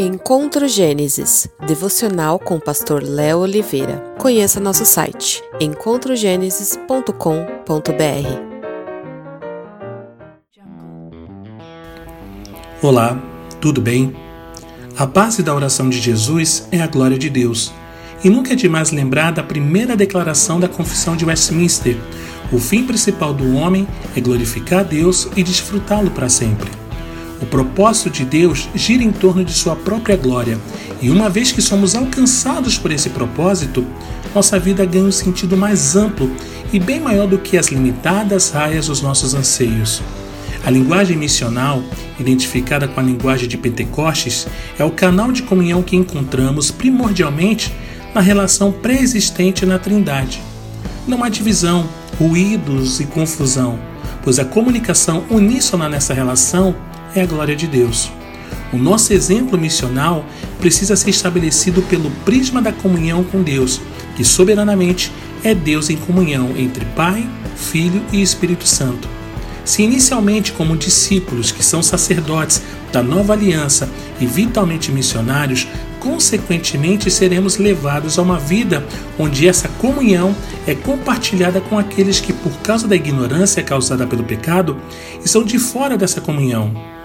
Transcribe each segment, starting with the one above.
Encontro Gênesis, devocional com o pastor Léo Oliveira. Conheça nosso site encontrogenesis.com.br. Olá, tudo bem? A base da oração de Jesus é a glória de Deus. E nunca é demais lembrar da primeira declaração da Confissão de Westminster: o fim principal do homem é glorificar Deus e desfrutá-lo para sempre. O propósito de Deus gira em torno de sua própria glória, e uma vez que somos alcançados por esse propósito, nossa vida ganha um sentido mais amplo e bem maior do que as limitadas raias dos nossos anseios. A linguagem missional, identificada com a linguagem de Pentecostes, é o canal de comunhão que encontramos primordialmente na relação pré-existente na Trindade. Não há divisão, ruídos e confusão, pois a comunicação uníssona nessa relação é a glória de Deus. O nosso exemplo missional precisa ser estabelecido pelo prisma da comunhão com Deus, que soberanamente é Deus em comunhão entre Pai, Filho e Espírito Santo. Se inicialmente como discípulos que são sacerdotes da nova aliança e vitalmente missionários, consequentemente seremos levados a uma vida onde essa comunhão é compartilhada com aqueles que, por causa da ignorância causada pelo pecado, estão de fora dessa comunhão.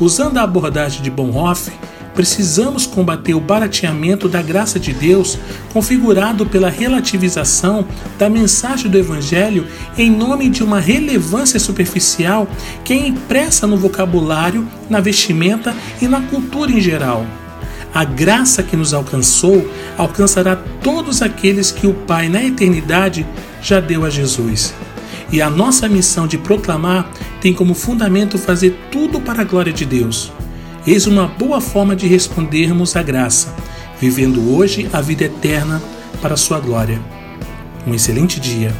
Usando a abordagem de Bonhoeffer, precisamos combater o barateamento da graça de Deus, configurado pela relativização da mensagem do Evangelho em nome de uma relevância superficial que é impressa no vocabulário, na vestimenta e na cultura em geral. A graça que nos alcançou alcançará todos aqueles que o Pai na eternidade já deu a Jesus. E a nossa missão de proclamar tem como fundamento fazer tudo para a glória de Deus. Eis uma boa forma de respondermos à graça, vivendo hoje a vida eterna para a sua glória. Um excelente dia.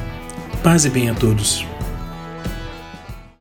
Paz e bem a todos.